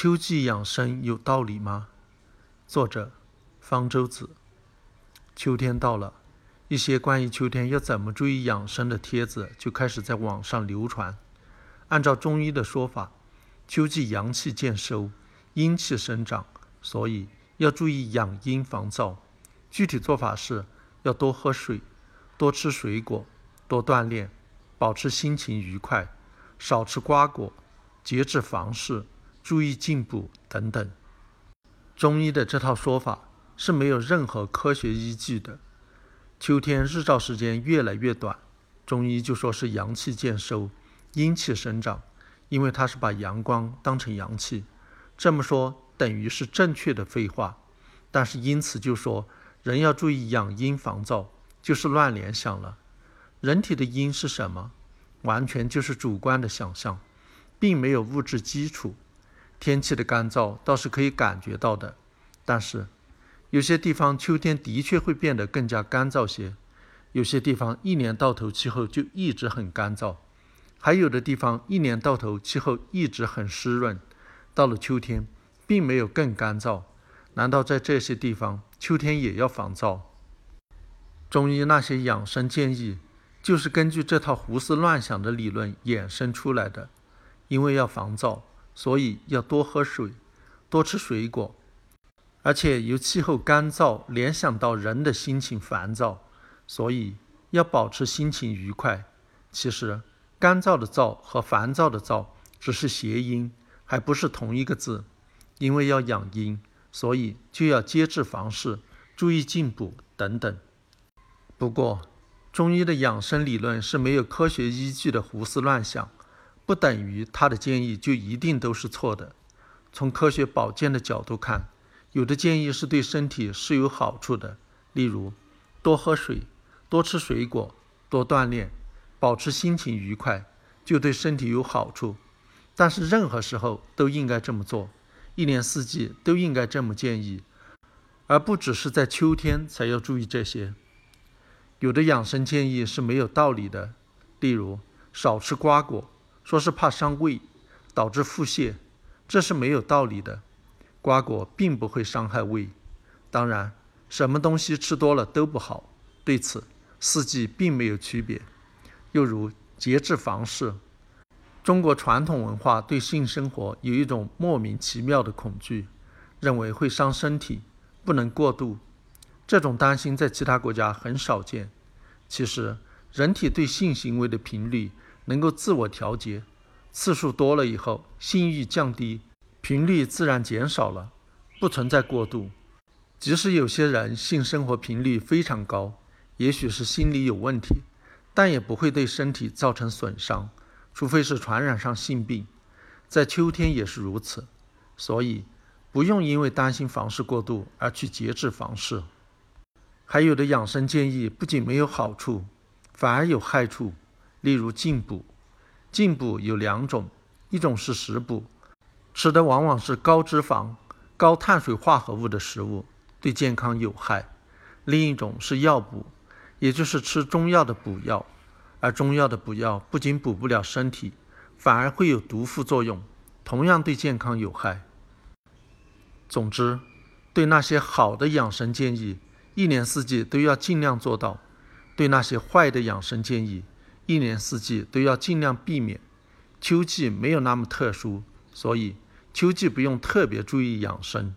秋季养生有道理吗？作者：方舟子。秋天到了，一些关于秋天要怎么注意养生的帖子就开始在网上流传。按照中医的说法，秋季阳气渐收，阴气生长，所以要注意养阴防燥。具体做法是要多喝水，多吃水果，多锻炼，保持心情愉快，少吃瓜果，节制房事。注意进补等等，中医的这套说法是没有任何科学依据的。秋天日照时间越来越短，中医就说是阳气渐收，阴气生长，因为它是把阳光当成阳气。这么说等于是正确的废话，但是因此就说人要注意养阴防燥，就是乱联想了。人体的阴是什么？完全就是主观的想象，并没有物质基础。天气的干燥倒是可以感觉到的，但是有些地方秋天的确会变得更加干燥些，有些地方一年到头气候就一直很干燥，还有的地方一年到头气候一直很湿润，到了秋天并没有更干燥。难道在这些地方秋天也要防燥？中医那些养生建议就是根据这套胡思乱想的理论衍生出来的，因为要防燥。所以要多喝水，多吃水果，而且由气候干燥联想到人的心情烦躁，所以要保持心情愉快。其实，干燥的燥和烦躁的躁只是谐音，还不是同一个字。因为要养阴，所以就要节制房事，注意进补等等。不过，中医的养生理论是没有科学依据的胡思乱想。不等于他的建议就一定都是错的。从科学保健的角度看，有的建议是对身体是有好处的，例如多喝水、多吃水果、多锻炼、保持心情愉快，就对身体有好处。但是任何时候都应该这么做，一年四季都应该这么建议，而不只是在秋天才要注意这些。有的养生建议是没有道理的，例如少吃瓜果。说是怕伤胃，导致腹泻，这是没有道理的。瓜果并不会伤害胃，当然，什么东西吃多了都不好。对此，四季并没有区别。又如节制房事，中国传统文化对性生活有一种莫名其妙的恐惧，认为会伤身体，不能过度。这种担心在其他国家很少见。其实，人体对性行为的频率。能够自我调节，次数多了以后，性欲降低，频率自然减少了，不存在过度。即使有些人性生活频率非常高，也许是心理有问题，但也不会对身体造成损伤，除非是传染上性病。在秋天也是如此，所以不用因为担心房事过度而去节制房事。还有的养生建议不仅没有好处，反而有害处。例如进补，进补有两种，一种是食补，吃的往往是高脂肪、高碳水化合物的食物，对健康有害；另一种是药补，也就是吃中药的补药，而中药的补药不仅补不了身体，反而会有毒副作用，同样对健康有害。总之，对那些好的养生建议，一年四季都要尽量做到；对那些坏的养生建议，一年四季都要尽量避免，秋季没有那么特殊，所以秋季不用特别注意养生。